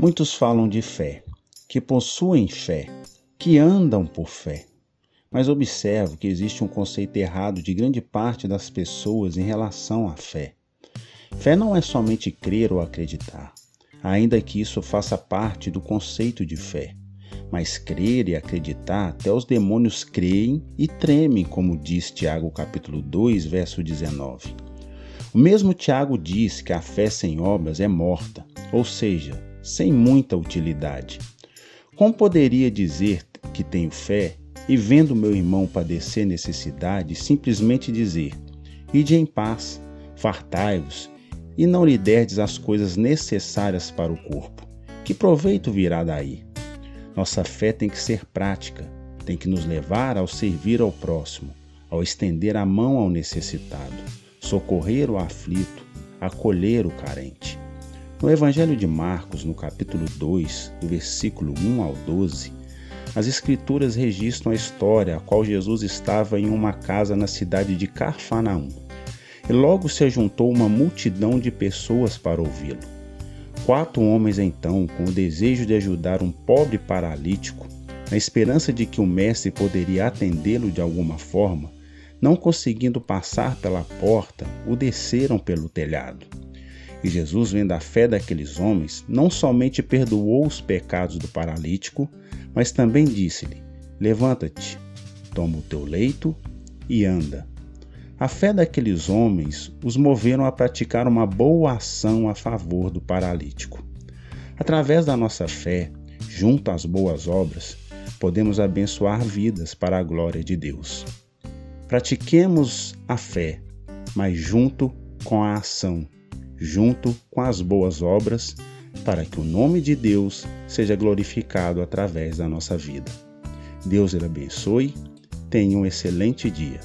Muitos falam de fé, que possuem fé, que andam por fé. Mas observo que existe um conceito errado de grande parte das pessoas em relação à fé. Fé não é somente crer ou acreditar, ainda que isso faça parte do conceito de fé. Mas crer e acreditar, até os demônios creem e tremem, como diz Tiago capítulo 2, verso 19. O mesmo Tiago diz que a fé sem obras é morta, ou seja, sem muita utilidade. Como poderia dizer que tenho fé e vendo meu irmão padecer necessidade, simplesmente dizer: Ide em paz, fartai-vos, e não lhe derdes as coisas necessárias para o corpo? Que proveito virá daí? Nossa fé tem que ser prática, tem que nos levar ao servir ao próximo, ao estender a mão ao necessitado, socorrer o aflito, acolher o carente. No Evangelho de Marcos, no capítulo 2, do versículo 1 ao 12, as Escrituras registram a história a qual Jesus estava em uma casa na cidade de Carfanaum. E logo se ajuntou uma multidão de pessoas para ouvi-lo. Quatro homens, então, com o desejo de ajudar um pobre paralítico, na esperança de que o mestre poderia atendê-lo de alguma forma, não conseguindo passar pela porta, o desceram pelo telhado. E Jesus, vendo a fé daqueles homens, não somente perdoou os pecados do paralítico, mas também disse-lhe: Levanta-te, toma o teu leito e anda. A fé daqueles homens os moveram a praticar uma boa ação a favor do paralítico. Através da nossa fé, junto às boas obras, podemos abençoar vidas para a glória de Deus. Pratiquemos a fé, mas junto com a ação junto com as boas obras, para que o nome de Deus seja glorificado através da nossa vida. Deus lhe abençoe. Tenha um excelente dia.